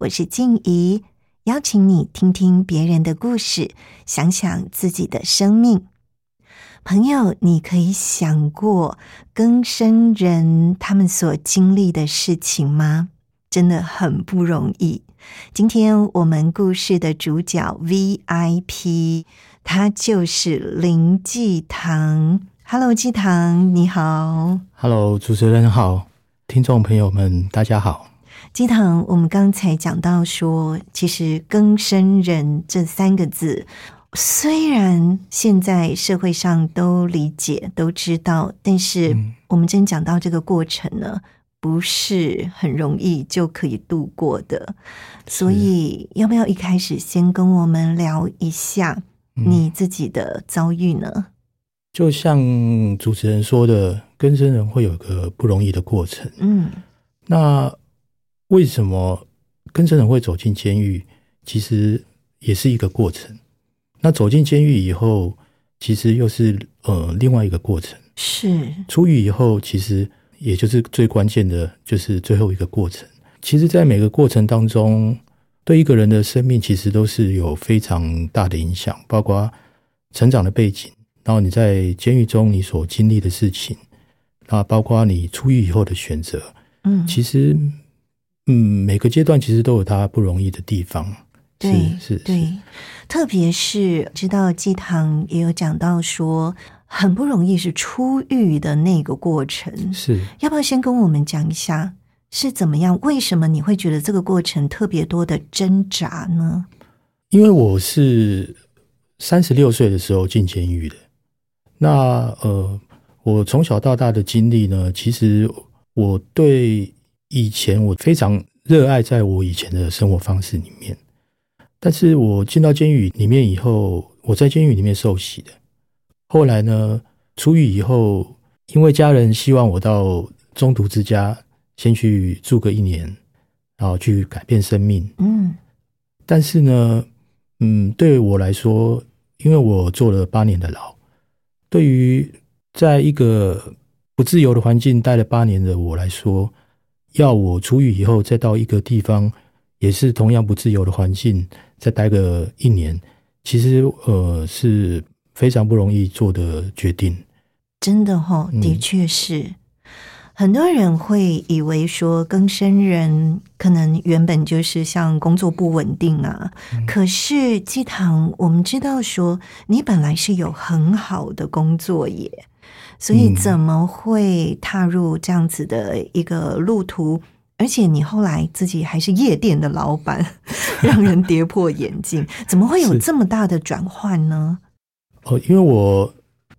我是静怡，邀请你听听别人的故事，想想自己的生命。朋友，你可以想过更生人他们所经历的事情吗？真的很不容易。今天我们故事的主角 VIP，他就是林继堂。Hello，继堂，你好。Hello，主持人好，听众朋友们，大家好。基堂，我们刚才讲到说，其实“更生人”这三个字，虽然现在社会上都理解、都知道，但是我们真讲到这个过程呢，不是很容易就可以度过的。所以，要不要一开始先跟我们聊一下你自己的遭遇呢？就像主持人说的，更生人会有个不容易的过程。嗯，那。为什么跟生人会走进监狱？其实也是一个过程。那走进监狱以后，其实又是呃另外一个过程。是出狱以后，其实也就是最关键的，就是最后一个过程。其实，在每个过程当中，对一个人的生命，其实都是有非常大的影响，包括成长的背景，然后你在监狱中你所经历的事情，那，包括你出狱以后的选择。嗯，其实。嗯，每个阶段其实都有它不容易的地方。对，是，对，特别是知道鸡汤也有讲到说，很不容易是出狱的那个过程。是要不要先跟我们讲一下是怎么样？为什么你会觉得这个过程特别多的挣扎呢？因为我是三十六岁的时候进监狱的。那呃，我从小到大的经历呢，其实我对。以前我非常热爱在我以前的生活方式里面，但是我进到监狱里面以后，我在监狱里面受洗的。后来呢，出狱以后，因为家人希望我到中途之家先去住个一年，然后去改变生命。嗯，但是呢，嗯，对我来说，因为我坐了八年的牢，对于在一个不自由的环境待了八年的我来说。要我出狱以后再到一个地方，也是同样不自由的环境，再待个一年，其实呃是非常不容易做的决定。真的哈，的确是很多人会以为说，更生人可能原本就是像工作不稳定啊。可是基堂，我们知道说，你本来是有很好的工作耶。所以怎么会踏入这样子的一个路途？而且你后来自己还是夜店的老板，让人跌破眼镜。怎么会有这么大的转换呢？哦，因为我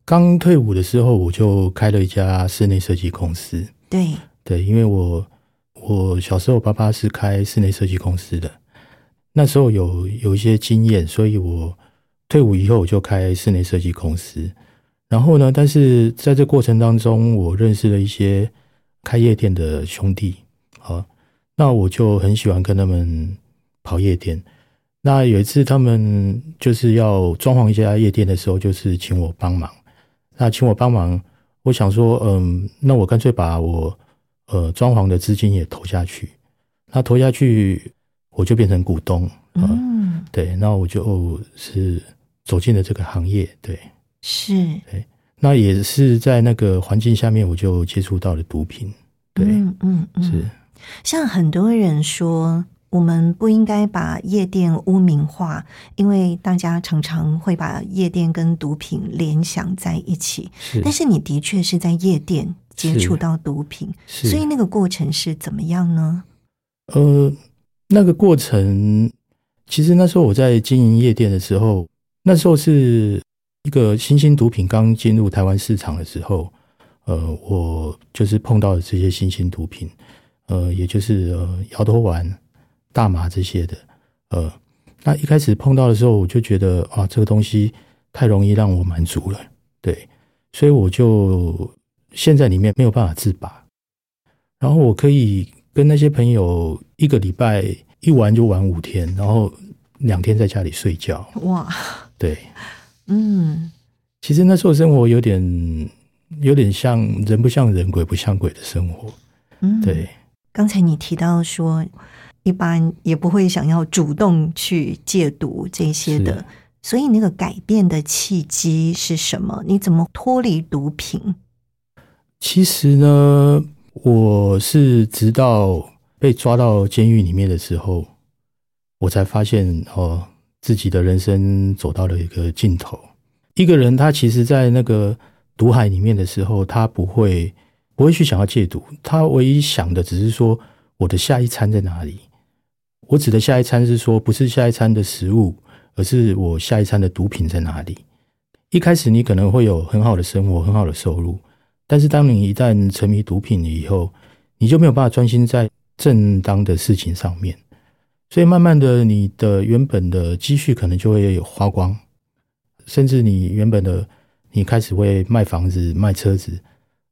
刚退伍的时候，我就开了一家室内设计公司。对对，因为我我小时候爸爸是开室内设计公司的，那时候有有一些经验，所以我退伍以后我就开室内设计公司。然后呢？但是在这过程当中，我认识了一些开夜店的兄弟啊，那我就很喜欢跟他们跑夜店。那有一次他们就是要装潢一家夜店的时候，就是请我帮忙。那请我帮忙，我想说，嗯，那我干脆把我呃装潢的资金也投下去。那投下去，我就变成股东。嗯，对，那我就是走进了这个行业。对。是，对，那也是在那个环境下面，我就接触到了毒品。对，嗯嗯，是。像很多人说，我们不应该把夜店污名化，因为大家常常会把夜店跟毒品联想在一起。是但是你的确是在夜店接触到毒品，所以那个过程是怎么样呢？呃，那个过程，其实那时候我在经营夜店的时候，那时候是一个新兴毒品刚进入台湾市场的时候，呃，我就是碰到了这些新兴毒品，呃，也就是呃摇头丸、大麻这些的，呃，那一开始碰到的时候，我就觉得啊，这个东西太容易让我满足了，对，所以我就陷在里面没有办法自拔，然后我可以跟那些朋友一个礼拜一玩就玩五天，然后两天在家里睡觉。哇，对，嗯，其实那时候生活有点有点像人不像人，鬼不像鬼的生活。嗯，对，刚才你提到说，一般也不会想要主动去戒毒这些的，所以那个改变的契机是什么？你怎么脱离毒品？其实呢，我是直到被抓到监狱里面的时候，我才发现哦，自己的人生走到了一个尽头。一个人他其实，在那个毒海里面的时候，他不会不会去想要戒毒，他唯一想的只是说我的下一餐在哪里。我指的下一餐是说，不是下一餐的食物，而是我下一餐的毒品在哪里。一开始你可能会有很好的生活、很好的收入，但是当你一旦沉迷毒品以后，你就没有办法专心在正当的事情上面，所以慢慢的，你的原本的积蓄可能就会花光，甚至你原本的你开始会卖房子、卖车子，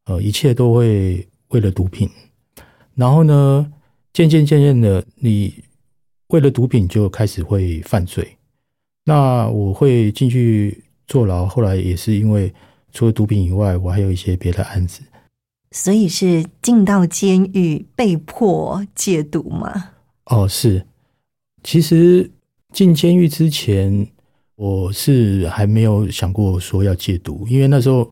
呃，一切都会为了毒品。然后呢，渐渐渐渐的，你为了毒品就开始会犯罪。那我会进去坐牢，后来也是因为除了毒品以外，我还有一些别的案子。所以是进到监狱被迫戒毒吗？哦，是，其实进监狱之前，我是还没有想过说要戒毒，因为那时候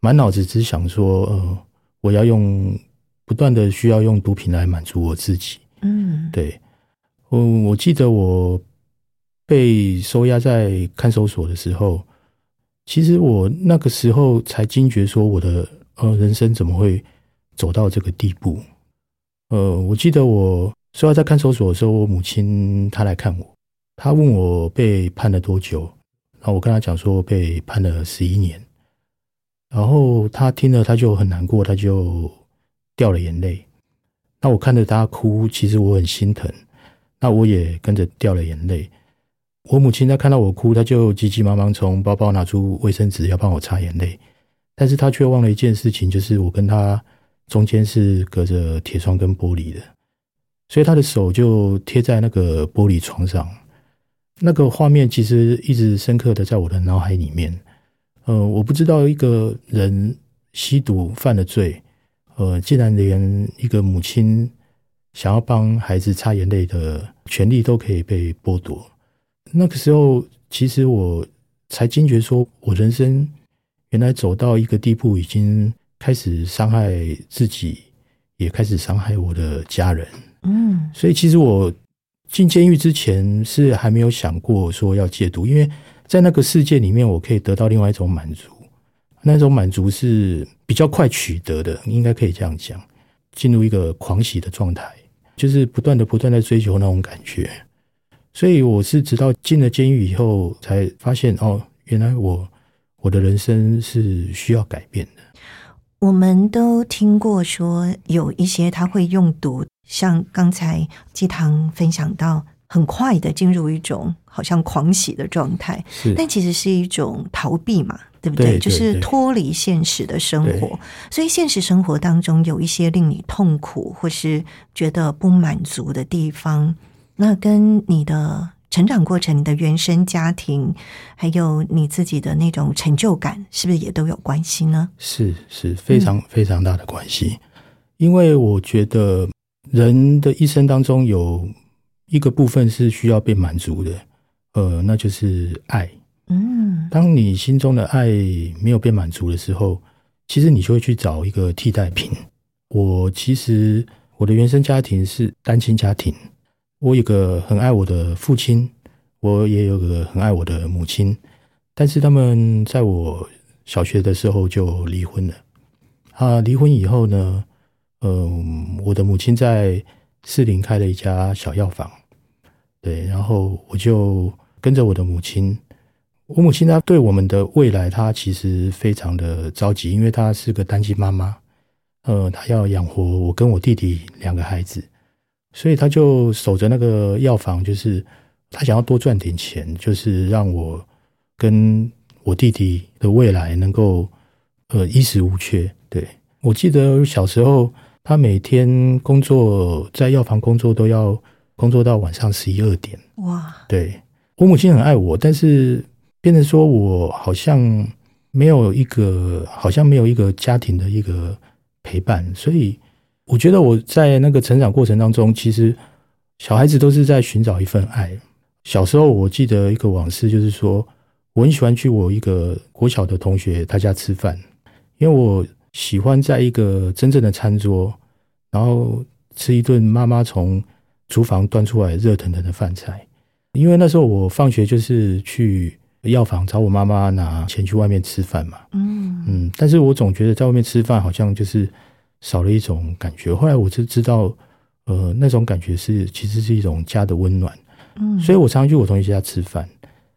满脑子只想说，呃，我要用不断的需要用毒品来满足我自己。嗯，对，嗯，我记得我被收押在看守所的时候，其实我那个时候才惊觉说我的呃人生怎么会走到这个地步。呃，我记得我收押在看守所的时候，我母亲她来看我，她问我被判了多久，然后我跟她讲说被判了十一年，然后她听了她就很难过，她就掉了眼泪。那我看着她哭，其实我很心疼，那我也跟着掉了眼泪。我母亲她看到我哭，她就急急忙忙从包包拿出卫生纸要帮我擦眼泪，但是她却忘了一件事情，就是我跟她中间是隔着铁窗跟玻璃的，所以他的手就贴在那个玻璃窗上。那个画面其实一直深刻的在我的脑海里面。呃，我不知道一个人吸毒犯了罪，呃，竟然连一个母亲想要帮孩子擦眼泪的权利都可以被剥夺。那个时候，其实我才惊觉，说我人生原来走到一个地步，已经开始伤害自己，也开始伤害我的家人。嗯，所以，其实我进监狱之前是还没有想过说要戒毒，因为在那个世界里面，我可以得到另外一种满足，那种满足是比较快取得的，应该可以这样讲，进入一个狂喜的状态，就是不断的、不断的追求那种感觉。所以我是直到进了监狱以后，才发现哦，原来我我的人生是需要改变的。我们都听过说有一些他会用毒，像刚才鸡汤分享到，很快的进入一种好像狂喜的状态，是，但其实是一种逃避嘛，对不对？对对就是对脱离现实的生活。所以现实生活当中有一些令你痛苦或是觉得不满足的地方，那跟你的成长过程、你的原生家庭，还有你自己的那种成就感，是不是也都有关系呢？是是非常非常大的关系，因为我觉得人的一生当中有一个部分是需要被满足的，呃，那就是爱。嗯当你心中的爱没有被满足的时候，其实你就会去找一个替代品。我其实我的原生家庭是单亲家庭，我有个很爱我的父亲，我也有个很爱我的母亲，但是他们在我小学的时候就离婚了。啊，离婚以后呢，嗯，我的母亲在士林开了一家小药房，对，然后我就跟着我的母亲。我母亲她对我们的未来，她其实非常的着急，因为她是个单亲妈妈，呃，她要养活我跟我弟弟两个孩子，所以她就守着那个药房，就是她想要多赚点钱，就是让我跟我弟弟的未来能够呃衣食无缺。对我记得小时候，她每天工作在药房工作都要工作到晚上十一二点。哇，对我母亲很爱我，但是。变成说，我好像没有一个，好像没有一个家庭的一个陪伴，所以我觉得我在那个成长过程当中，其实小孩子都是在寻找一份爱。小时候我记得一个往事，就是说我很喜欢去我一个国小的同学他家吃饭，因为我喜欢在一个真正的餐桌，然后吃一顿妈妈从厨房端出来热腾腾的饭菜。因为那时候我放学就是去。药房找我妈妈拿钱去外面吃饭嘛，嗯嗯，但是我总觉得在外面吃饭好像就是少了一种感觉。后来我就知道，呃，那种感觉是其实是一种家的温暖，嗯，所以我常常去我同学家吃饭，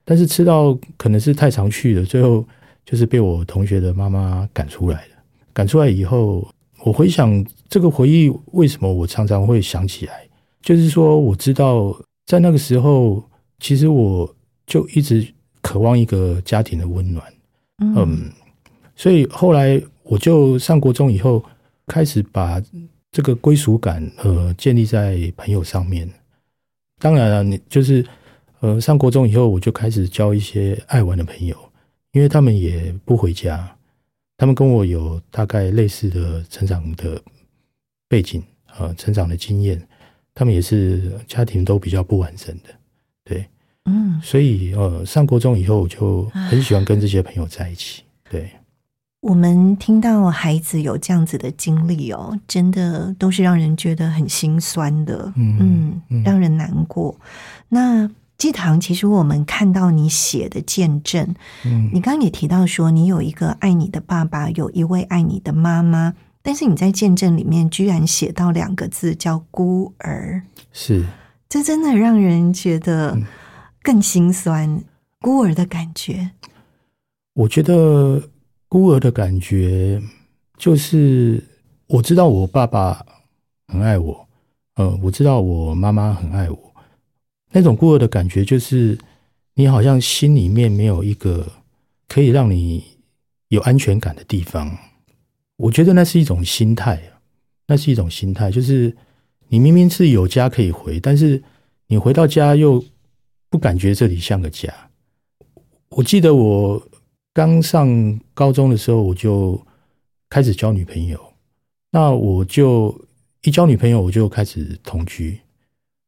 但是吃到可能是太常去了，最后就是被我同学的妈妈赶出来了。赶出来以后，我回想这个回忆，为什么我常常会想起来？就是说，我知道在那个时候，其实我就一直。渴望一个家庭的温暖，嗯，所以后来我就上国中以后，开始把这个归属感呃建立在朋友上面。当然了，你就是呃上国中以后，我就开始交一些爱玩的朋友，因为他们也不回家，他们跟我有大概类似的成长的背景呃，成长的经验，他们也是家庭都比较不完整的，对。嗯，所以呃，上国中以后，我就很喜欢跟这些朋友在一起。对，我们听到孩子有这样子的经历哦，真的都是让人觉得很心酸的，嗯，让人难过。那季堂，其实我们看到你写的见证，嗯，你刚刚也提到说，你有一个爱你的爸爸，有一位爱你的妈妈，但是你在见证里面居然写到两个字叫孤儿，是，这真的让人觉得。更心酸，孤儿的感觉。我觉得孤儿的感觉就是我知道我爸爸很爱我，呃，我知道我妈妈很爱我。那种孤儿的感觉就是你好像心里面没有一个可以让你有安全感的地方。我觉得那是一种心态，那是一种心态，就是你明明是有家可以回，但是你回到家又。不感觉这里像个家。我记得我刚上高中的时候，我就开始交女朋友。那我就一交女朋友，我就开始同居。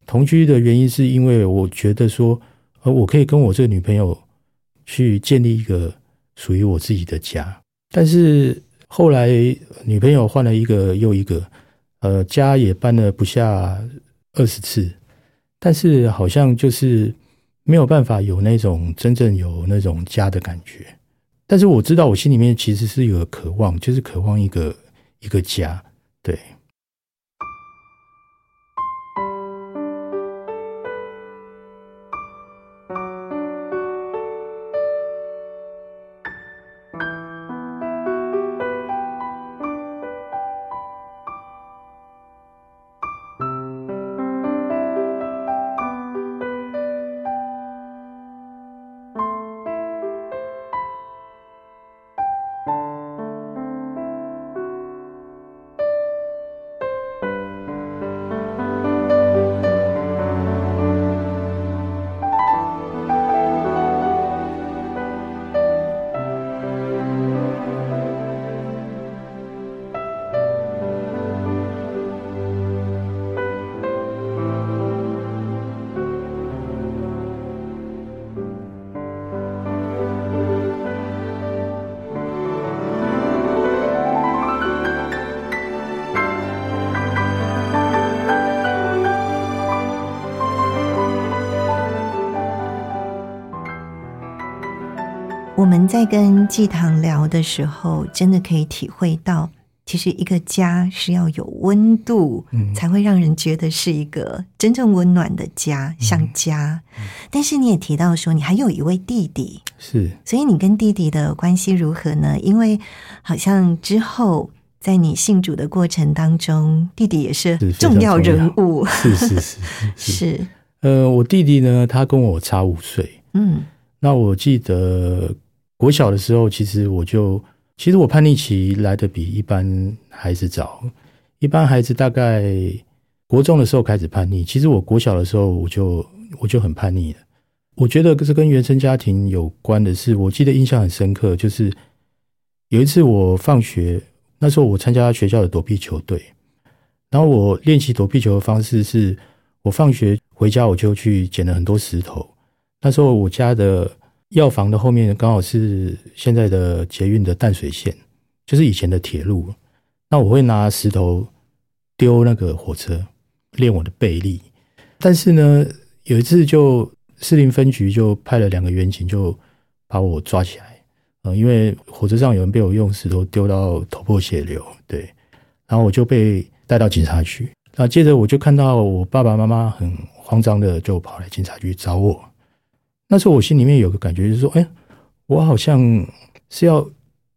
同居的原因是因为我觉得说，呃，我可以跟我这个女朋友去建立一个属于我自己的家。但是后来女朋友换了一个又一个，呃，家也搬了不下二十次，但是好像就是。没有办法有那种真正有那种家的感觉，但是我知道我心里面其实是有渴望，就是渴望一个一个家，对。我们在跟季堂聊的时候，真的可以体会到，其实一个家是要有温度，嗯才会让人觉得是一个真正温暖的家，像家。但是你也提到说，你还有一位弟弟，是所以你跟弟弟的关系如何呢？因为好像之后在你信主的过程当中，弟弟也是重要人物，是是是是是。是 呃，我弟弟呢，他跟我差五岁。嗯那我记得国小的时候，其实我就其实我叛逆期来的比一般孩子早。一般孩子大概国中的时候开始叛逆，其实我国小的时候我就我就很叛逆了。我觉得这跟原生家庭有关的是，我记得印象很深刻，就是有一次我放学，那时候我参加学校的躲避球队，然后我练习躲避球的方式是，我放学回家我就去捡了很多石头。那时候我家的药房的后面刚好是现在的捷运的淡水线，就是以前的铁路。那我会拿石头丢那个火车，练我的背力。但是呢，有一次就士林分局就派了两个员警，就把我抓起来。呃，因为火车上有人被我用石头丢到头破血流，对，然后我就被带到警察局。那接着我就看到我爸爸妈妈很慌张的就跑来警察局找我。那时候我心里面有个感觉，就是说，哎，我好像是要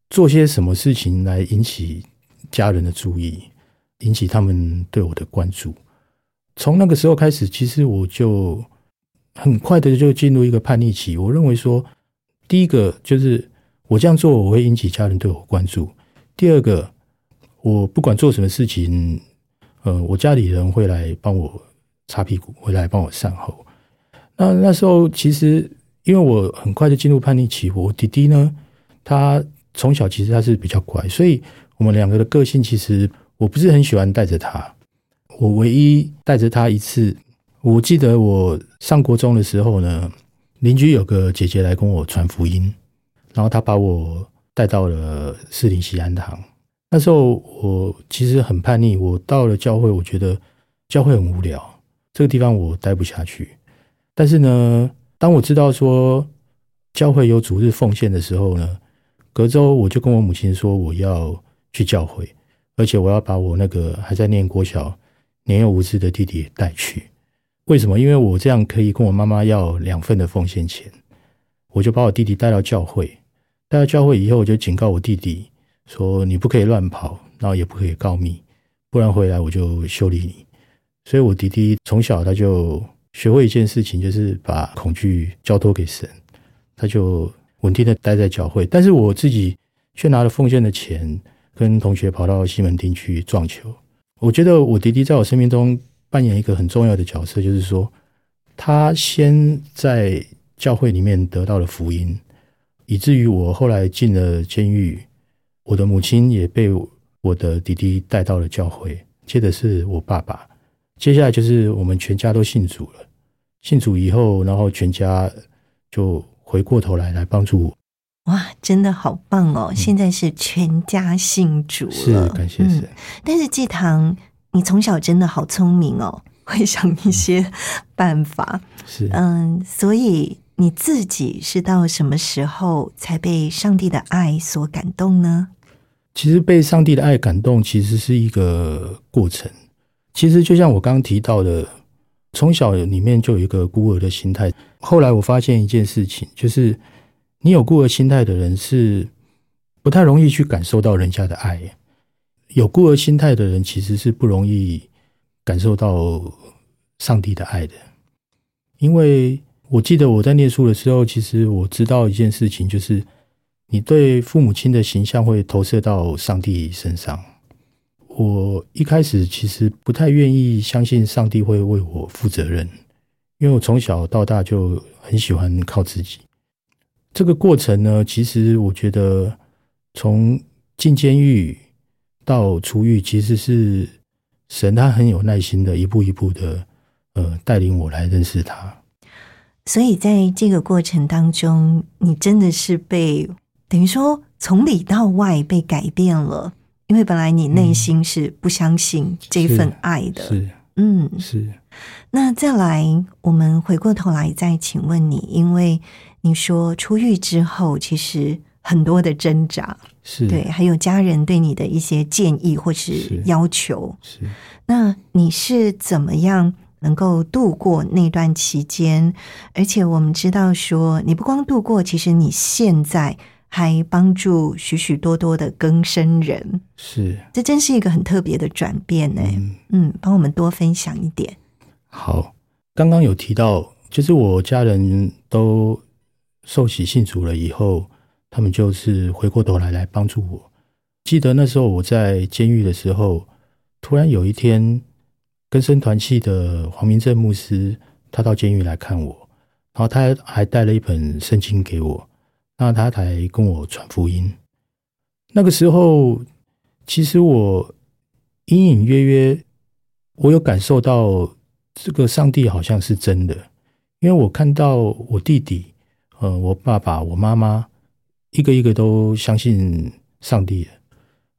做些什么事情来引起家人的注意，引起他们对我的关注。从那个时候开始，其实我就很快的就进入一个叛逆期。我认为说，第一个就是我这样做，我会引起家人对我关注；第二个，我不管做什么事情，呃，我家里人会来帮我擦屁股，会来帮我善后。那那时候其实因为我很快就进入叛逆期，我弟弟呢，他从小其实他是比较乖，所以我们两个的个性其实我不是很喜欢带着他。我唯一带着他一次，我记得我上国中的时候呢，邻居有个姐姐来跟我传福音，然后她把我带到了士林西安堂。那时候我其实很叛逆，我到了教会，我觉得教会很无聊，这个地方我待不下去。但是呢，当我知道说教会有主日奉献的时候呢，隔周我就跟我母亲说我要去教会，而且我要把我那个还在念国小、年幼无知的弟弟带去。为什么？因为我这样可以跟我妈妈要两份的奉献钱。我就把我弟弟带到教会，带到教会以后，我就警告我弟弟说：“你不可以乱跑，然后也不可以告密，不然回来我就修理你。”所以，我弟弟从小他就学会一件事情，就是把恐惧交托给神，他就稳定的待在教会。但是我自己却拿了奉献的钱，跟同学跑到西门町去撞球。我觉得我弟弟在我生命中扮演一个很重要的角色，就是说，他先在教会里面得到了福音，以至于我后来进了监狱，我的母亲也被我的弟弟带到了教会，接着是我爸爸。接下来就是我们全家都信主了。信主以后，然后全家就回过头来来帮助我。哇，真的好棒哦！现在是全家信主了，是感谢神。嗯但是季堂，你从小真的好聪明哦，会想一些办法。是，嗯，所以你自己是到什么时候才被上帝的爱所感动呢？其实被上帝的爱感动，其实是一个过程。其实就像我刚刚提到的，从小里面就有一个孤儿的心态。后来我发现一件事情，就是你有孤儿心态的人是不太容易去感受到人家的爱。有孤儿心态的人其实是不容易感受到上帝的爱的。因为我记得我在念书的时候，其实我知道一件事情，就是你对父母亲的形象会投射到上帝身上。我一开始其实不太愿意相信上帝会为我负责任，因为我从小到大就很喜欢靠自己。这个过程呢，其实我觉得从进监狱到出狱，其实是神他很有耐心的一步一步的呃带领我来认识他。所以在这个过程当中，你真的是被等于说从里到外被改变了，因为本来你内心是不相信这份爱的，是嗯，是。那再来，我们回过头来再请问你，因为你说出狱之后，其实很多的挣扎，是，对，还有家人对你的一些建议或是是要求，是。那你是怎么样能够度过那段期间？而且我们知道说，你不光度过，其实你现在还帮助许许多多的更生人，是，这真是一个很特别的转变呢。嗯，嗯，帮我们多分享一点。好，刚刚有提到，就是我家人都受洗信主了以后，他们就是回过头来来帮助我。记得那时候我在监狱的时候，突然有一天，根生团契的黄明正牧师，他到监狱来看我，然后他还带了一本圣经给我，那他才跟我传福音。那个时候，其实我隐隐约约，我有感受到这个上帝好像是真的，因为我看到我弟弟，呃，我爸爸、我妈妈，一个一个都相信上帝了。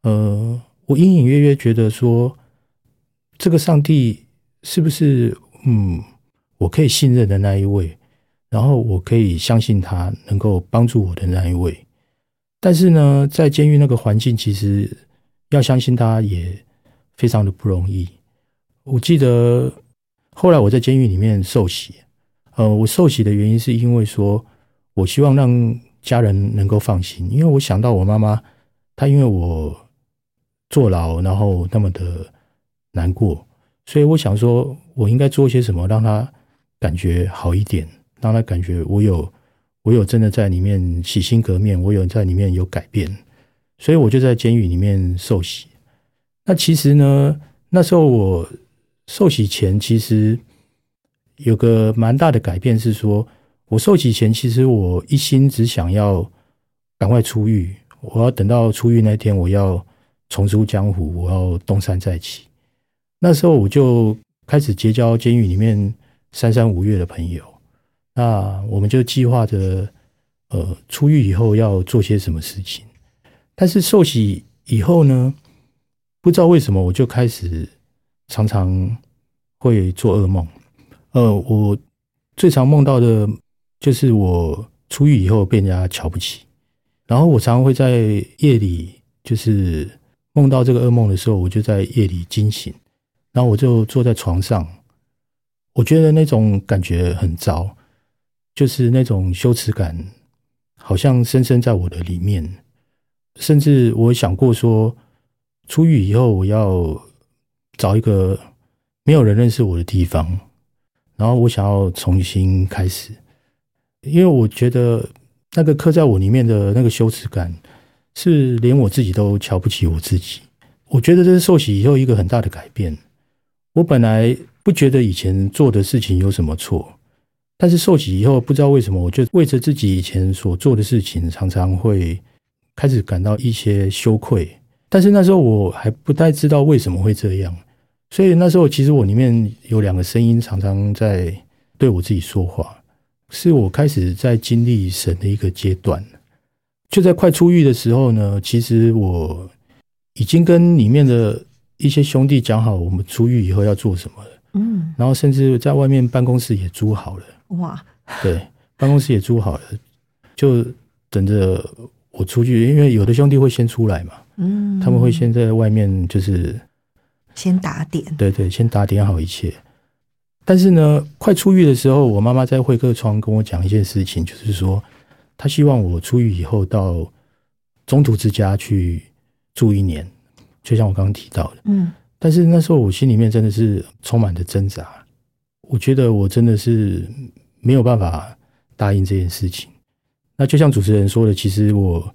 呃，我隐隐约约觉得说，这个上帝是不是嗯，我可以信任的那一位，然后我可以相信他能够帮助我的那一位。但是呢，在监狱那个环境，其实要相信他也非常的不容易。我记得后来我在监狱里面受洗，呃，我受洗的原因是因为说我希望让家人能够放心，因为我想到我妈妈，她因为我坐牢，然后那么的难过，所以我想说我应该做些什么，让她感觉好一点，让他感觉我有我有真的在里面洗心革面，我有在里面有改变，所以我就在监狱里面受洗。那其实呢，那时候我受洗前，其实有个蛮大的改变，是说我受洗前，其实我一心只想要赶快出狱，我要等到出狱那天，我要重出江湖，我要东山再起。那时候我就开始结交监狱里面三山五岳的朋友，那我们就计划着，呃，出狱以后要做些什么事情。但是受洗以后呢，不知道为什么我就开始常常会做噩梦。呃，我最常梦到的就是我出狱以后被人家瞧不起，然后我常常会在夜里就是梦到这个噩梦的时候，我就在夜里惊醒，然后我就坐在床上，我觉得那种感觉很糟，就是那种羞耻感，好像深深在我的里面，甚至我想过说，出狱以后我要找一个没有人认识我的地方，然后我想要重新开始，因为我觉得那个刻在我里面的那个羞耻感，是连我自己都瞧不起我自己。我觉得这是受洗以后一个很大的改变。我本来不觉得以前做的事情有什么错，但是受洗以后，不知道为什么，我就为着自己以前所做的事情，常常会开始感到一些羞愧。但是那时候我还不太知道为什么会这样，所以那时候其实我里面有两个声音常常在对我自己说话，是我开始在经历神的一个阶段。就在快出狱的时候呢，其实我已经跟里面的一些兄弟讲好，我们出狱以后要做什么了。嗯，然后甚至在外面办公室也租好了，哇，对，办公室也租好了，就等着我出去。因为有的兄弟会先出来嘛，嗯，他们会先在外面，就是先打点，对对，先打点好一切。但是呢，快出狱的时候，我妈妈在会客窗跟我讲一件事情，就是说，她希望我出狱以后到中途之家去住一年，就像我刚刚提到的。嗯但是那时候我心里面真的是充满着挣扎，我觉得我真的是没有办法答应这件事情。那就像主持人说的，其实我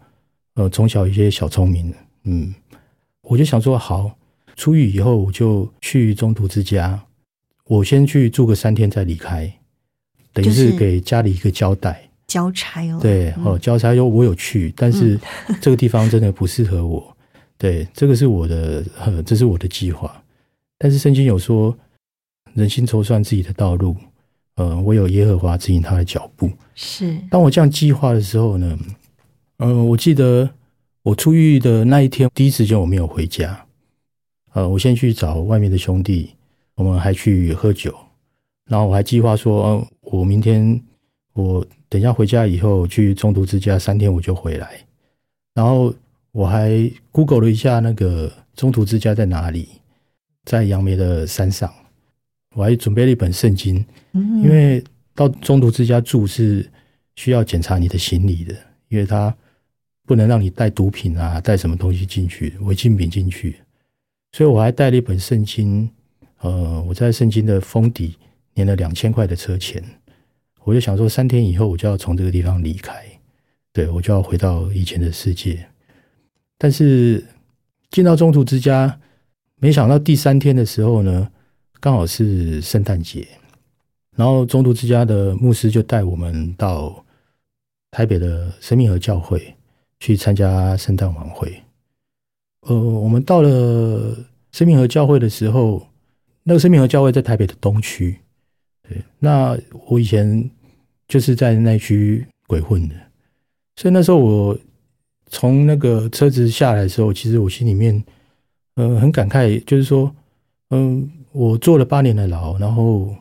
呃从小一些小聪明，嗯，我就想说好，出狱以后我就去中途之家，我先去住个三天再离开，等于是是给家里一个交代。交差哦，对，哦，交差说我有去，但是 这个地方真的不适合我。对，这个是我的，呃，这是我的计划。但是圣经有说，人心筹算自己的道路，呃，唯有耶和华指引他的脚步。是，当我这样计划的时候呢，呃，我记得我出狱的那一天，第一时间我没有回家，呃，我先去找外面的兄弟，我们还去喝酒，然后我还计划说，嗯，我明天我等一下回家以后去中途之家三天我就回来，然后我还 Google 了一下那个中途之家在哪里，在杨梅的山上，我还准备了一本圣经，嗯。因为到中途之家住是需要检查你的行李的，因为他不能让你带毒品啊，带什么东西进去，违禁品进去，所以我还带了一本圣经，呃，我在圣经的封底粘了两千块的车钱，我就想说三天以后我就要从这个地方离开，对我就要回到以前的世界，但是进到中途之家，没想到第三天的时候呢，刚好是圣诞节。然后中途之家的牧师就带我们到台北的生命河教会去参加圣诞晚会。呃，我们到了生命河教会的时候，那个生命河教会在台北的东区。对，那我以前就是在那区鬼混的，所以那时候我从那个车子下来的时候，其实我心里面呃很感慨，就是说，嗯，我坐了八年的牢，然后。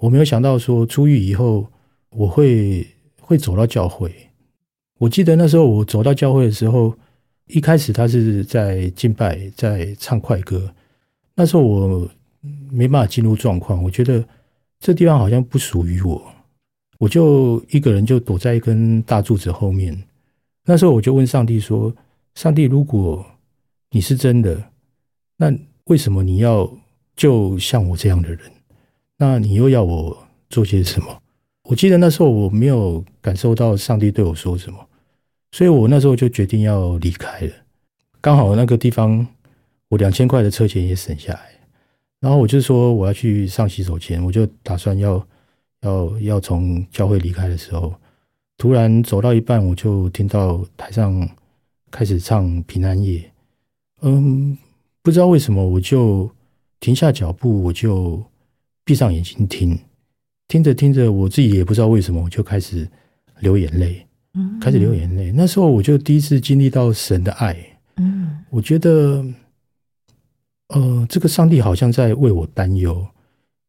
我没有想到说出狱以后我会会走到教会。我记得那时候我走到教会的时候，一开始他是在敬拜，在唱快歌。那时候我没办法进入状况，我觉得这地方好像不属于我，我就一个人就躲在一根大柱子后面。那时候我就问上帝说：“上帝，如果你是真的，那为什么你要就像我这样的人？”那你又要我做些什么？我记得那时候我没有感受到上帝对我说什么，所以我那时候就决定要离开了。刚好那个地方，我两千块的车钱也省下来。然后我就说我要去上洗手间，我就打算要要要从教会离开的时候，突然走到一半，我就听到台上开始唱平安夜。嗯，不知道为什么，我就停下脚步，我就。闭上眼睛听，听着听着，我自己也不知道为什么，我就开始流眼泪，嗯。开始流眼泪。那时候我就第一次经历到神的爱，嗯。我觉得，呃，这个上帝好像在为我担忧，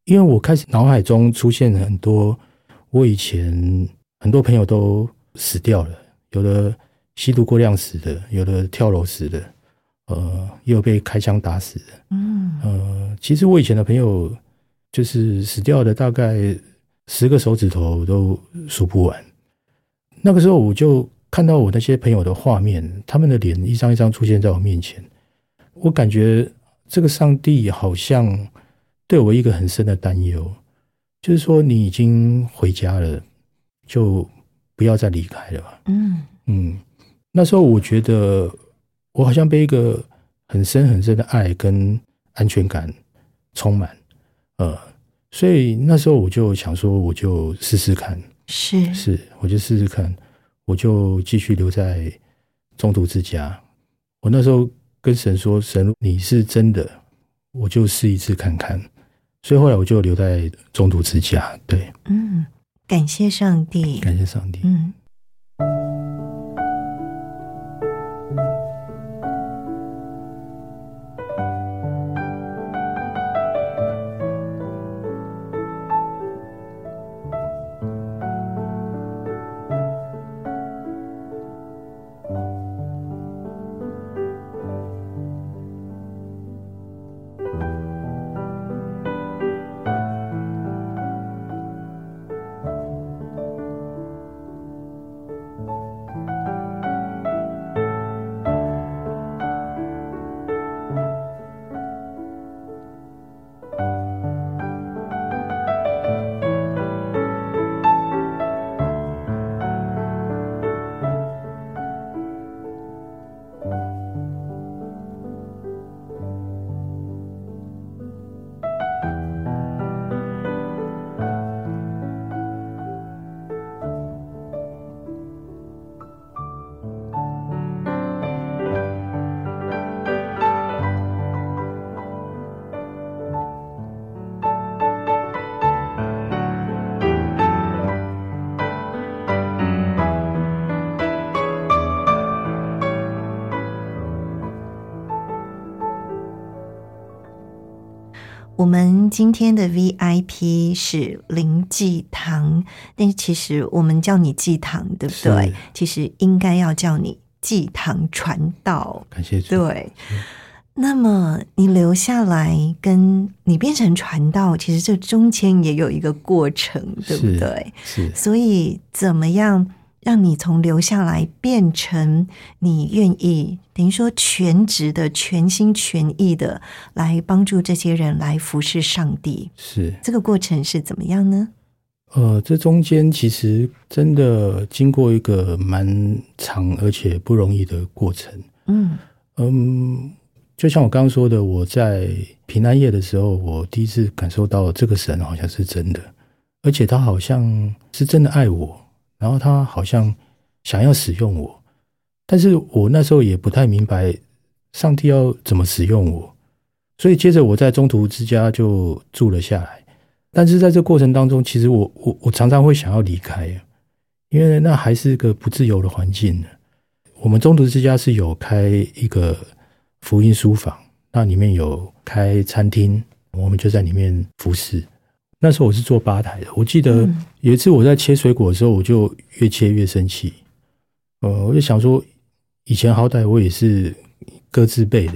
因为我开始脑海中出现很多我以前很多朋友都死掉了，有的吸毒过量死的，有的跳楼死的，呃，也有被开枪打死的，嗯呃，其实我以前的朋友。就是死掉的，大概十个手指头都数不完。那个时候，我就看到我那些朋友的画面，他们的脸一张一张出现在我面前。我感觉这个上帝好像对我一个很深的担忧，就是说你已经回家了，就不要再离开了吧。嗯嗯，那时候我觉得我好像被一个很深很深的爱跟安全感充满。呃，所以那时候我就想说，我就试试看，是是，我就试试看，我就继续留在中途之家。我那时候跟神说：“神，你是真的，我就试一次看看。”所以后来我就留在中途之家。对，嗯，感谢上帝，感谢上帝。嗯。今天的 VIP 是林继堂，但是其实我们叫你继堂，对不对？其实应该要叫你继堂传道。感谢主。对，那么你留下来，跟你变成传道，其实这中间也有一个过程，对不是对？是所以怎么样让你从留下来变成你愿意，等于说全职的、全心全意的来帮助这些人来服侍上帝？是，这个过程是怎么样呢？呃，这中间其实真的经过一个蛮长而且不容易的过程。嗯嗯，就像我刚刚说的，我在平安夜的时候，我第一次感受到这个神好像是真的，而且他好像是真的爱我，然后他好像想要使用我，但是我那时候也不太明白上帝要怎么使用我，所以接着我在中途之家就住了下来。但是在这过程当中，其实我我我常常会想要离开，因为那还是个不自由的环境。我们中途之家是有开一个福音书房，那里面有开餐厅，我们就在里面服侍。那时候我是做吧台的，我记得嗯有一次我在切水果的时候，我就越切越生气。呃，我就想说，以前好歹我也是各自备的，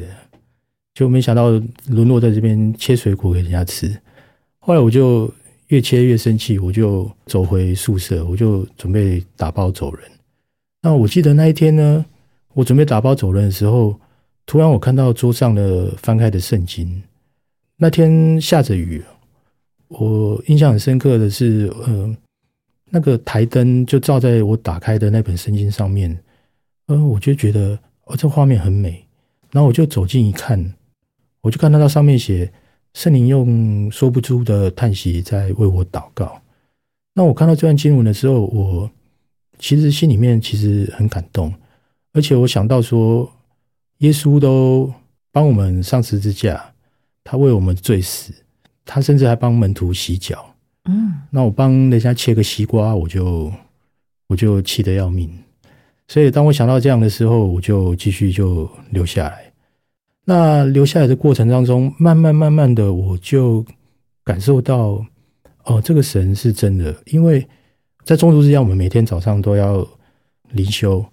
就没想到沦落在这边切水果给人家吃。后来我就越切越生气，我就走回宿舍，我就准备打包走人。那我记得那一天呢，我准备打包走人的时候，突然我看到桌上的翻开的圣经。那天下着雨，我印象很深刻的是，呃，那个台灯就照在我打开的那本圣经上面，嗯、我就觉得哦，这画面很美。然后我就走近一看，我就看到它上面写圣灵用说不出的叹息在为我祷告。那我看到这段经文的时候，我其实心里面其实很感动，而且我想到说，耶稣都帮我们上十字架，他为我们罪死，他甚至还帮门徒洗脚。嗯那我帮人家切个西瓜，我就我就气得要命。所以当我想到这样的时候，我就继续就留下来。那留下来的过程当中，慢慢慢慢的，我就感受到，哦，这个神是真的。因为在中途之间，我们每天早上都要灵修，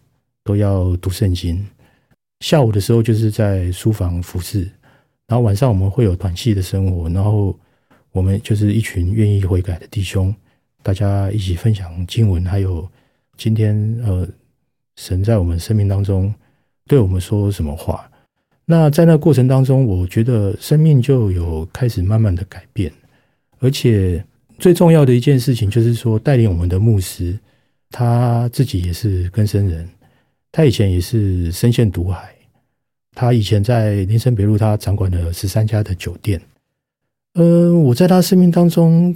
都要读圣经。下午的时候就是在书房服侍，然后晚上我们会有团契的生活，然后我们就是一群愿意悔改的弟兄，大家一起分享经文，还有今天呃神在我们生命当中对我们说什么话。那在那过程当中，我觉得生命就有开始慢慢的改变，而且最重要的一件事情就是说，带领我们的牧师，他自己也是根生人，他以前也是深陷毒海，他以前在林森北路，他掌管了十三家的酒店。呃，我在他生命当中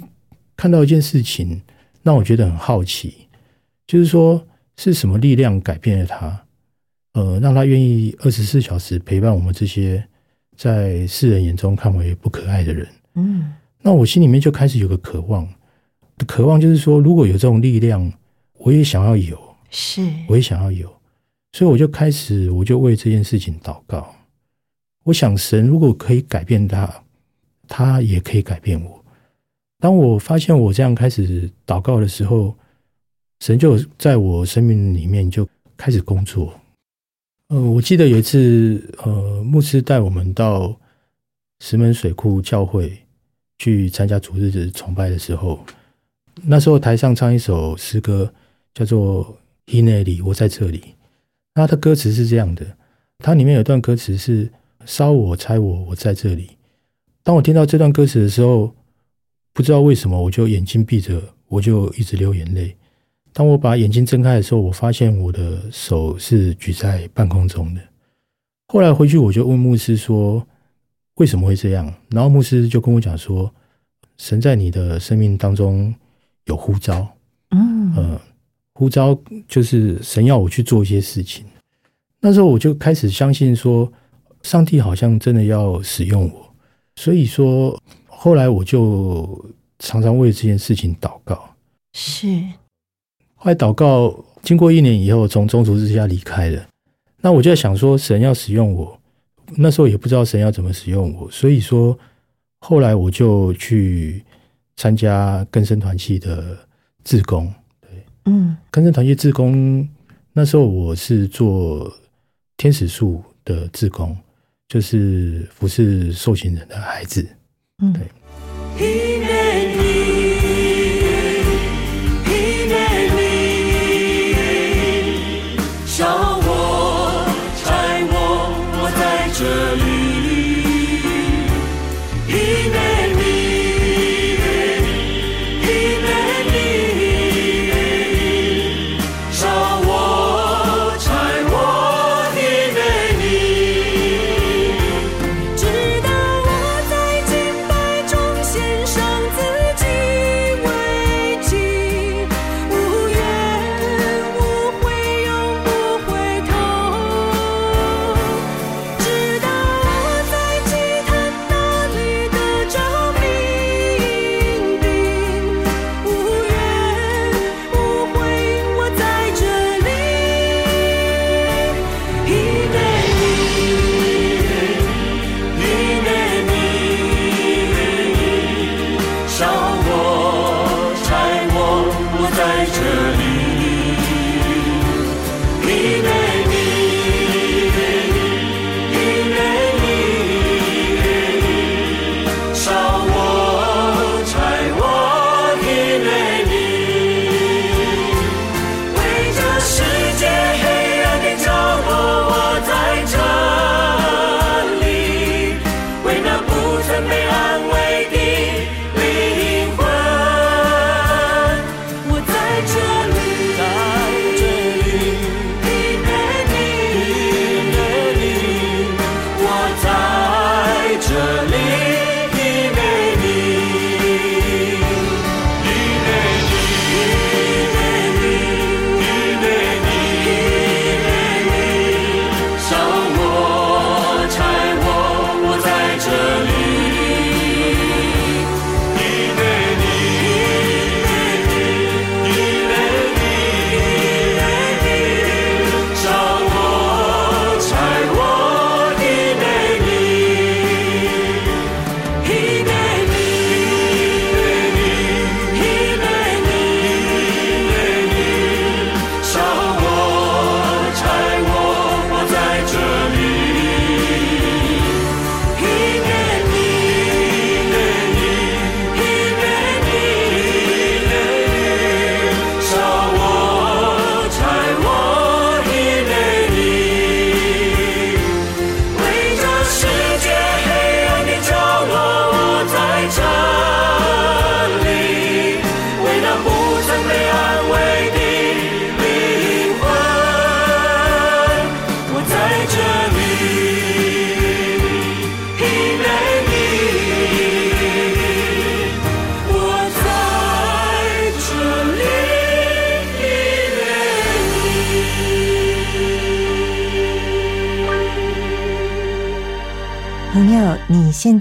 看到一件事情，让我觉得很好奇，就是说是什么力量改变了他，呃，让他愿意二十四小时陪伴我们这些在世人眼中看为不可爱的人。嗯那我心里面就开始有个渴望，渴望就是说，如果有这种力量，我也想要有，是我也想要有，所以我就开始，我就为这件事情祷告。我想，神如果可以改变他，他也可以改变我。当我发现我这样开始祷告的时候，神就在我生命里面就开始工作。呃，我记得有一次，呃，牧师带我们到石门水库教会去参加主日子崇拜的时候，那时候台上唱一首诗歌，叫做《伊内里，我在这里》。那它的歌词是这样的，它里面有段歌词是“烧我、拆我，我在这里”。当我听到这段歌词的时候，不知道为什么，我就眼睛闭着，我就一直流眼泪。当我把眼睛睁开的时候，我发现我的手是举在半空中的。后来回去，我就问牧师说：“为什么会这样？”然后牧师就跟我讲说：“神在你的生命当中有呼召，嗯呃，呼召就是神要我去做一些事情。那时候我就开始相信说，上帝好像真的要使用我。所以说，后来我就常常为这件事情祷告。是后来祷告，经过一年以后，从中途之家离开了。那我就在想说，神要使用我，那时候也不知道神要怎么使用我，所以说后来我就去参加根生团契的志工。嗯根生团契志工那时候我是做天使树的志工，就是服侍受刑人的孩子。嗯，对ひねりひねり烧我柴我我在这里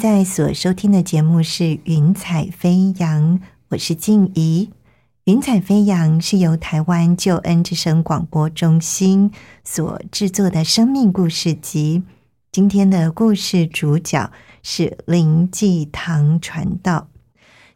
在所收听的节目是《云彩飞扬》，我是静怡。《云彩飞扬》是由台湾救恩之声广播中心所制作的生命故事集。今天的故事主角是林继堂传道。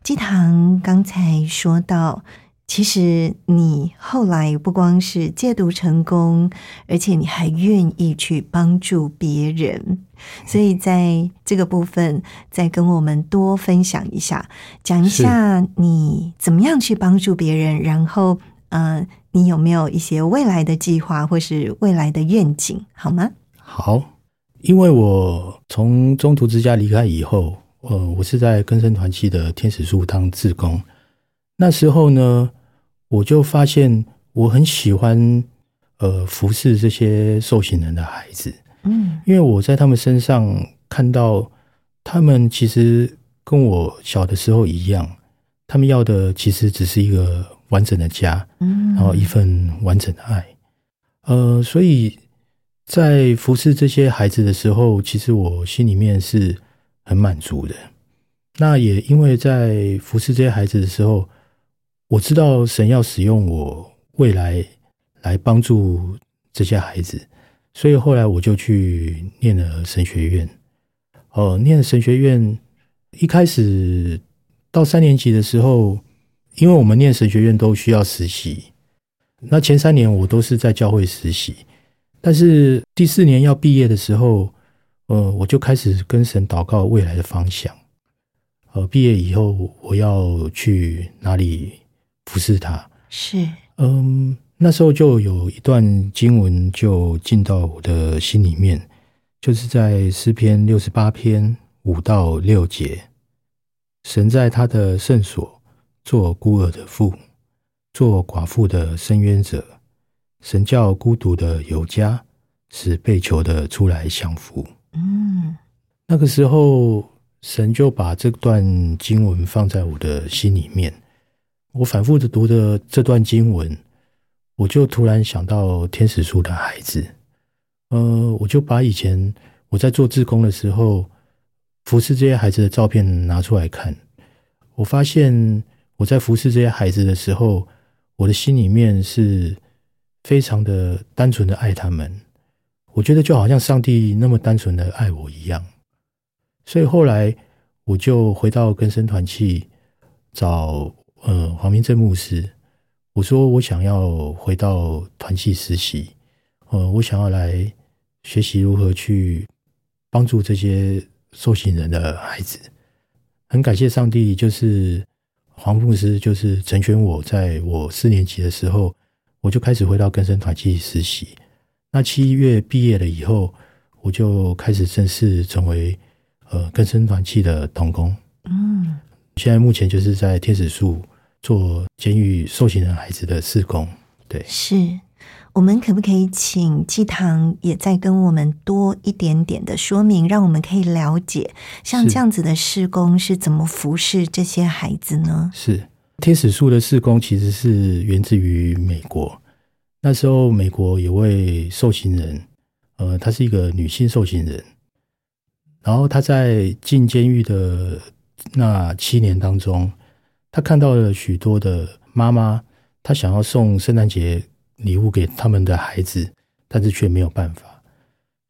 继堂刚才说到，其实你后来不光是戒毒成功，而且你还愿意去帮助别人。所以在这个部分，再跟我们多分享一下，讲一下你怎么样去帮助别人，然后，呃，你有没有一些未来的计划或是未来的愿景，好吗？好，因为我从中途之家离开以后，呃，我是在根生团契的天使树当志工。那时候呢，我就发现我很喜欢呃服侍这些受刑人的孩子，嗯因为我在他们身上看到，他们其实跟我小的时候一样，他们要的其实只是一个完整的家，嗯，然后一份完整的爱。呃，所以在服侍这些孩子的时候，其实我心里面是很满足的。那也因为在服侍这些孩子的时候，我知道神要使用我未来来帮助这些孩子，所以后来我就去念了神学院。哦，念了神学院，一开始到三年级的时候，因为我们念神学院都需要实习，那前三年我都是在教会实习，但是第四年要毕业的时候，呃，我就开始跟神祷告未来的方向。呃，毕业以后我要去哪里服侍他？是，嗯，那时候就有一段经文就进到我的心里面，就是在诗篇六十八篇五到六节，神在他的圣所做孤儿的父，做寡妇的伸冤者，神叫孤独的有家，使被囚的出来享福。嗯，那个时候，神就把这段经文放在我的心里面。我反复的读的这段经文，我就突然想到天使树的孩子。呃，我就把以前我在做志工的时候服侍这些孩子的照片拿出来看。我发现我在服侍这些孩子的时候，我的心里面是非常的单纯的爱他们。我觉得就好像上帝那么单纯的爱我一样。所以后来我就回到根生团契找呃黄明正牧师，我说我想要回到团契实习，呃，我想要来学习如何去帮助这些受刑人的孩子。很感谢上帝，就是黄牧师，就是成全我，在我四年级的时候，我就开始回到根生团契实习。那七月毕业了以后，我就开始正式成为呃根生团契的童工。嗯，现在目前就是在天使树做监狱受刑人孩子的事工。对，是。我们可不可以请季堂也再跟我们多一点点的说明，让我们可以了解像是这样子的施工是怎么服侍这些孩子呢？是天使树的事工其实是源自于美国。那时候美国有位受刑人，呃，她是一个女性受刑人，然后她在进监狱的那七年当中，他看到了许多的妈妈，她想要送圣诞节礼物给他们的孩子，但是却没有办法，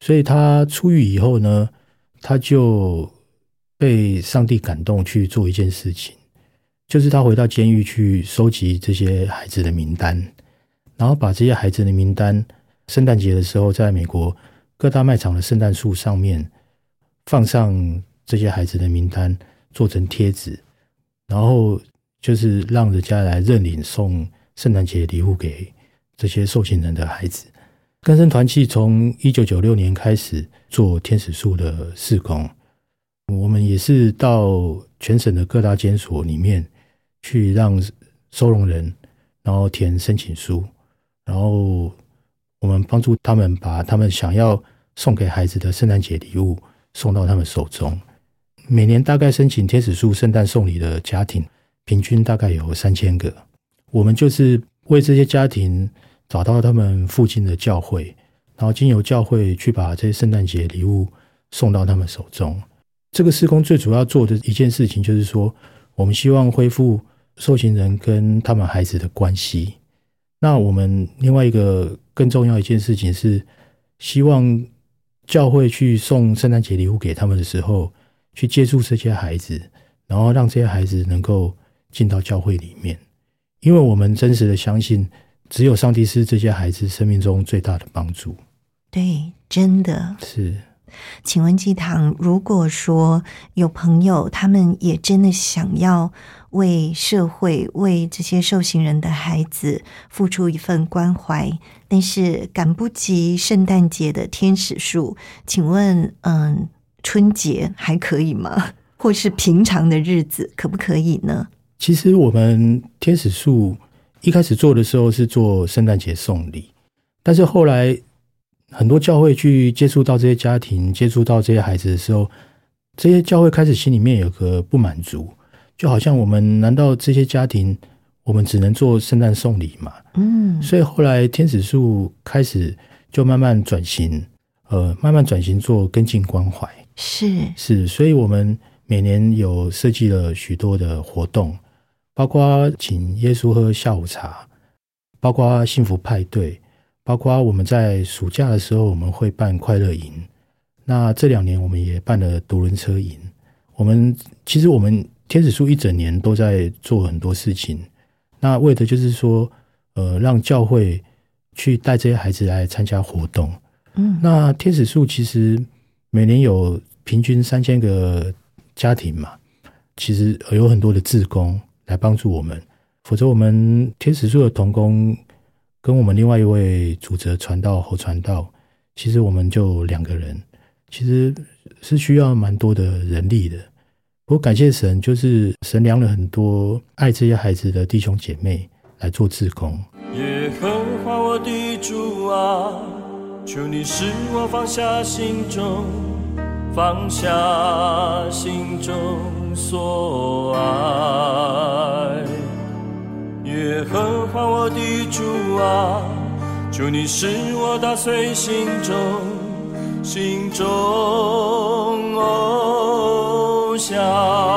所以他出狱以后呢，他就被上帝感动去做一件事情，就是他回到监狱去收集这些孩子的名单。然后把这些孩子的名单，圣诞节的时候，在美国各大卖场的圣诞树上面放上这些孩子的名单，做成贴纸，然后就是让人家来认领送圣诞节礼物给这些受刑人的孩子。根生团契从一九九六年开始做天使树的事工，我们也是到全省的各大监所里面去让收容人，然后填申请书。然后我们帮助他们把他们想要送给孩子的圣诞节礼物送到他们手中。每年大概申请天使树圣诞送礼的家庭，平均大概有三千个。我们就是为这些家庭找到他们附近的教会，然后经由教会去把这些圣诞节礼物送到他们手中。这个施工最主要做的一件事情，就是说，我们希望恢复受刑人跟他们孩子的关系。那我们另外一个更重要一件事情是，希望教会去送圣诞节礼物给他们的时候，去接触这些孩子，然后让这些孩子能够进到教会里面，因为我们真实的相信，只有上帝是这些孩子生命中最大的帮助。对，真的。是请问季堂，如果说有朋友他们也真的想要为社会、为这些受刑人的孩子付出一份关怀，但是赶不及圣诞节的天使树，请问，嗯，春节还可以吗？或是平常的日子可不可以呢？其实我们天使树一开始做的时候是做圣诞节送礼，但是后来很多教会去接触到这些家庭、接触到这些孩子的时候，这些教会开始心里面有个不满足，就好像我们难道这些家庭我们只能做圣诞送礼吗？嗯，所以后来天使树开始就慢慢转型，呃，慢慢转型做跟进关怀。是是，所以我们每年有设计了许多的活动，包括请耶稣喝下午茶，包括幸福派对，包括我们在暑假的时候我们会办快乐营。那这两年我们也办了独轮车营，我们其实我们天使树一整年都在做很多事情，那为的就是说，呃，让教会去带这些孩子来参加活动。嗯那天使树其实每年有平均三千个家庭嘛，其实有很多的志工来帮助我们，否则我们天使树的童工跟我们另外一位主责传道侯传道，其实我们就两个人，其实是需要蛮多的人力的。不过感谢神，就是神量了很多爱这些孩子的弟兄姐妹来做志工。耶和华我的主啊，求你使我放下心中，放下心中所爱。耶和华我的主啊，求你使我打碎心中心中偶像。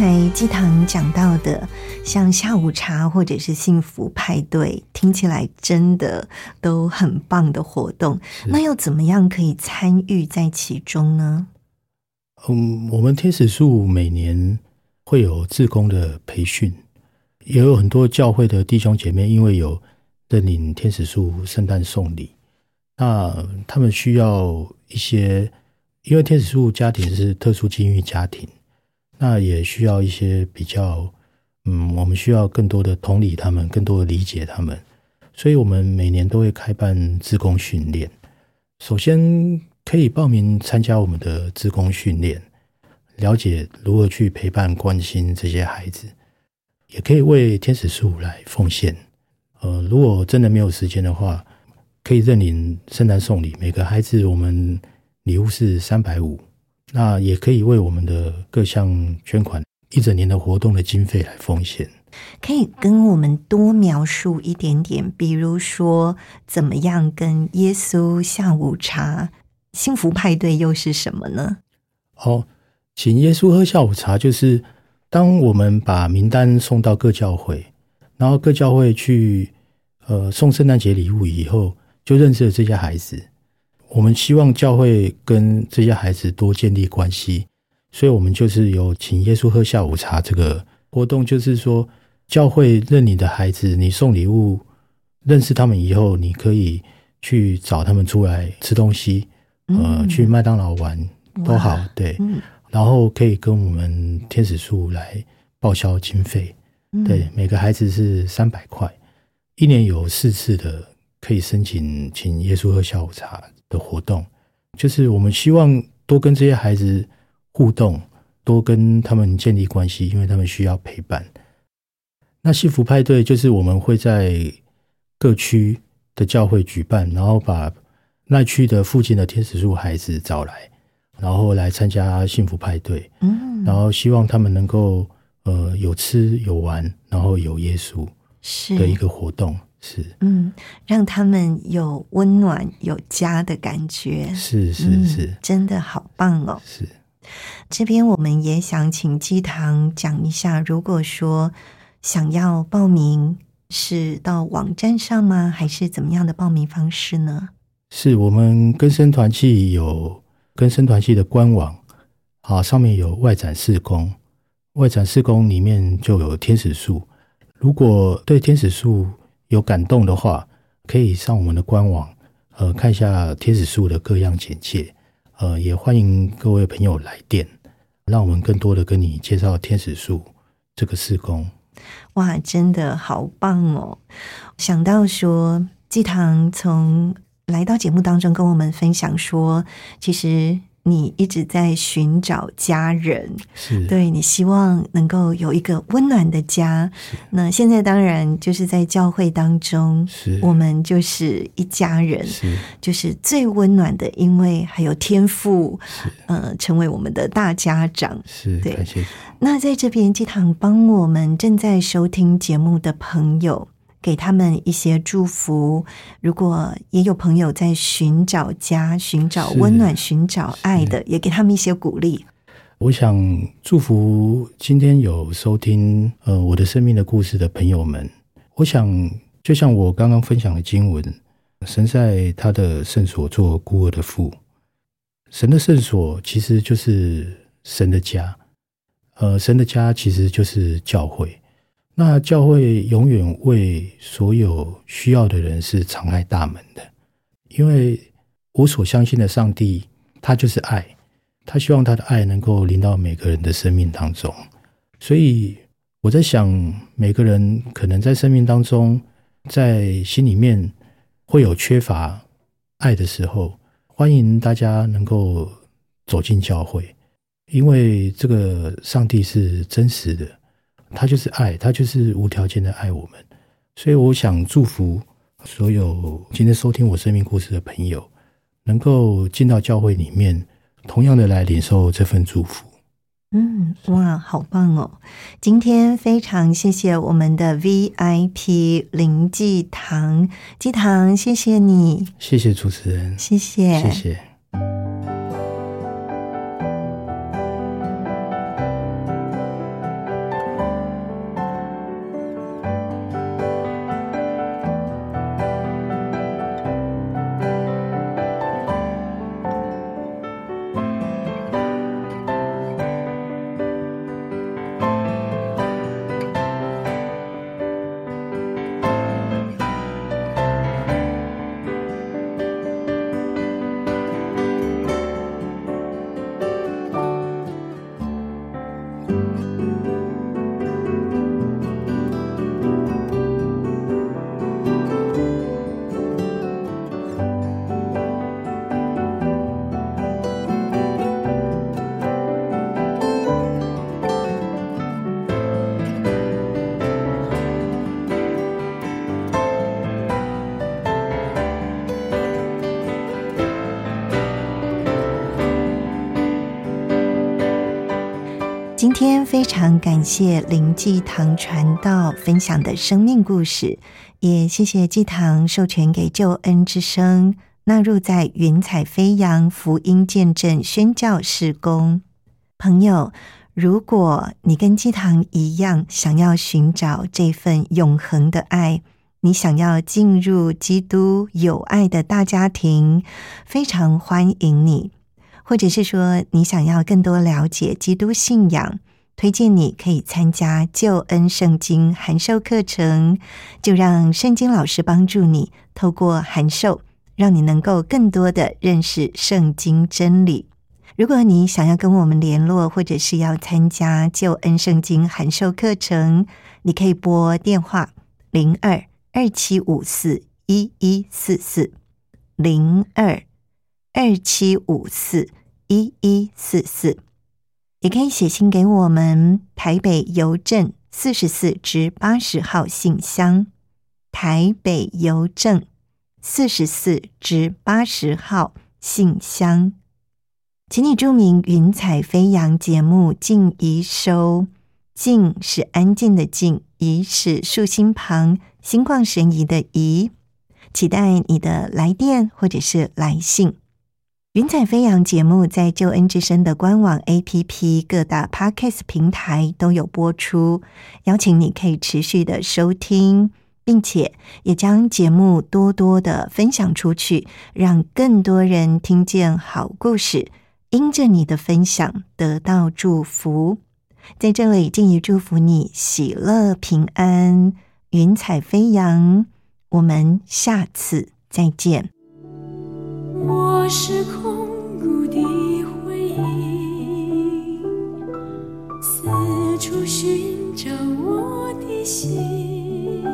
才鸡堂讲到的，像下午茶或者是幸福派对，听起来真的都很棒的活动。那要怎么样可以参与在其中呢？嗯，我们天使树每年会有志工的培训，也有很多教会的弟兄姐妹，因为有认领天使树圣诞送礼，那他们需要一些，因为天使树家庭是特殊境遇家庭，那也需要一些比较，嗯，我们需要更多的同理他们，更多的理解他们，所以我们每年都会开办志工训练。首先可以报名参加我们的志工训练，了解如何去陪伴、关心这些孩子，也可以为天使树来奉献。呃，如果真的没有时间的话，可以认领圣诞送礼，每个孩子我们礼物是三百五，那也可以为我们的各项捐款一整年的活动的经费来奉献。可以跟我们多描述一点点，比如说怎么样跟耶稣下午茶、幸福派对又是什么呢？哦，请耶稣喝下午茶，就是当我们把名单送到各教会，然后各教会去呃送圣诞节礼物以后，就认识了这些孩子。我们希望教会跟这些孩子多建立关系，所以我们就是有请耶稣喝下午茶这个活动，就是说教会认你的孩子，你送礼物，认识他们以后，你可以去找他们出来吃东西，呃，嗯去麦当劳玩都好哇，对。嗯，然后可以跟我们天使树来报销经费，嗯。对，每个孩子是三百块，一年有四次的可以申请请耶稣喝下午茶的活动，就是我们希望多跟这些孩子互动，多跟他们建立关系，因为他们需要陪伴。那幸福派对就是我们会在各区的教会举办，然后把那区的附近的天使树孩子找来，然后来参加幸福派对，嗯，然后希望他们能够呃有吃有玩，然后有耶稣是。的一个活动，是嗯，让他们有温暖、有家的感觉，是是嗯是真的好棒哦。是。这边我们也想请鸡堂讲一下，如果说想要报名，是到网站上吗？还是怎么样的报名方式呢？是我们根生团契有根生团契的官网啊，上面有外展四宫，外展四宫里面就有天使树。如果对天使树有感动的话，可以上我们的官网，呃，看一下天使树的各样简介。呃，也欢迎各位朋友来电让我们更多的跟你介绍天使树这个施工。哇，真的好棒哦！想到说，季堂从来到节目当中跟我们分享说，其实你一直在寻找家人，是，对你希望能够有一个温暖的家。那现在当然就是在教会当中，是。我们就是一家人，是。就是最温暖的，因为还有天赋，呃，成为我们的大家长。是，对。那在这边，鸡堂帮我们正在收听节目的朋友，给他们一些祝福。如果也有朋友在寻找家、寻找是温暖、寻找爱的，也给他们一些鼓励。我想祝福今天有收听呃我的生命的故事的朋友们。我想，就像我刚刚分享的经文，神在他的圣所做孤儿的父，神的圣所其实就是神的家。呃，神的家其实就是教会。那教会永远为所有需要的人是敞开大门的，因为我所相信的上帝，他就是爱。他希望他的爱能够临到每个人的生命当中，所以我在想，每个人可能在生命当中，在心里面会有缺乏爱的时候，欢迎大家能够走进教会，因为这个上帝是真实的，他就是爱，他就是无条件的爱我们，所以我想祝福所有今天收听我生命故事的朋友，能够进到教会里面。同样的来领受这份祝福。嗯，哇，好棒哦！今天非常谢谢我们的 VIP 林继堂，继堂，谢谢你，谢谢主持人，谢谢，谢谢。非常感谢林继堂传道分享的生命故事，也谢谢继堂授权给救恩之声纳入在云彩飞扬福音见证宣教事工。朋友，如果你跟继堂一样，想要寻找这份永恒的爱，你想要进入基督有爱的大家庭，非常欢迎你。或者是说你想要更多了解基督信仰，推荐你可以参加救恩圣经函授课程，就让圣经老师帮助你，透过函授，让你能够更多的认识圣经真理。如果你想要跟我们联络，或者是要参加救恩圣经函授课程，你可以拨电话零二二七五四一一四四零二二七五四。一一四四，也可以写信给我们台北邮政四十四至八十号信箱，台北邮政四十四至八十号信箱，请你注明“云彩飞扬”节目静怡收，静是安静的静，怡是竖心旁心旷神怡的怡，期待你的来电或者是来信。云彩飞扬节目在救恩之声的官网 APP、各大 Podcast 平台都有播出，邀请你可以持续的收听，并且也将节目多多的分享出去，让更多人听见好故事，因着你的分享得到祝福。在这里，敬意祝福你喜乐平安，云彩飞扬。我们下次再见。我是空谷的回音，四处寻找我的心。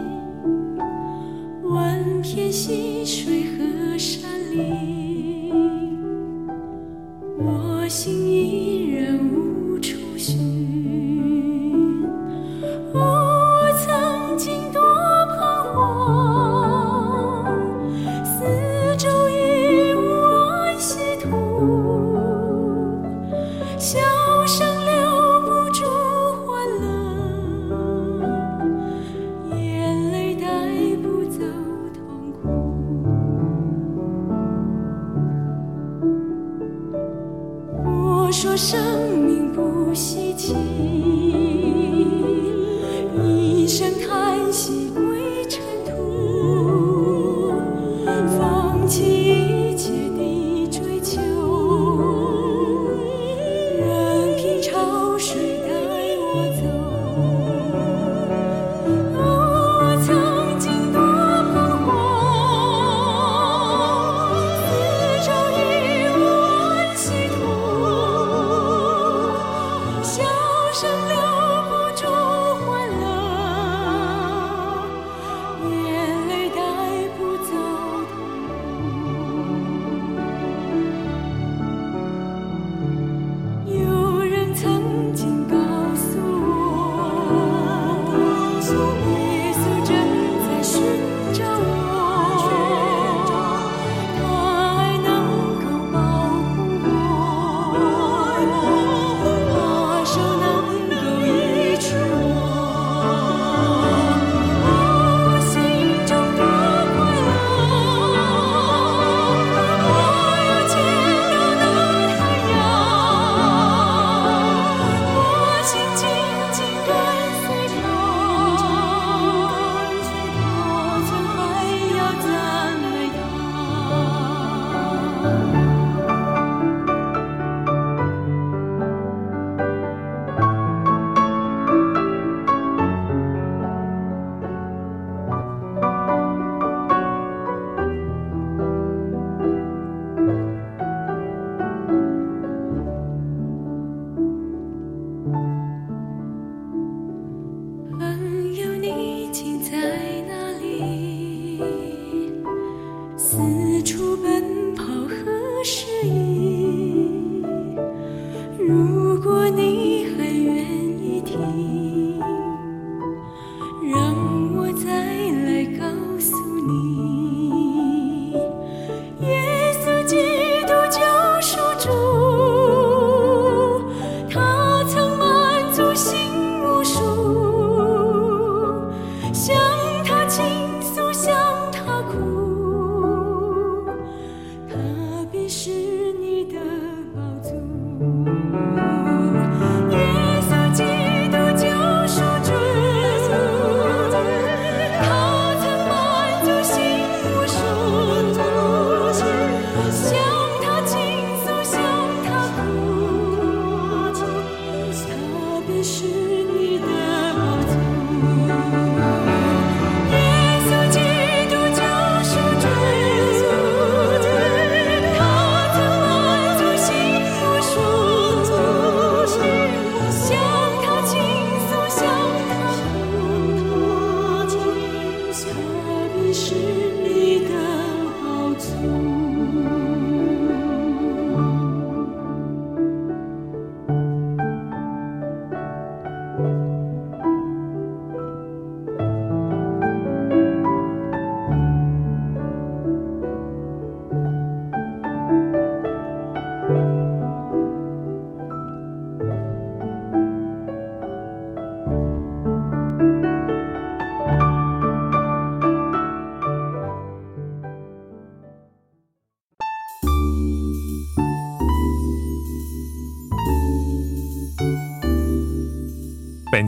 万片溪水和山林，我心依然。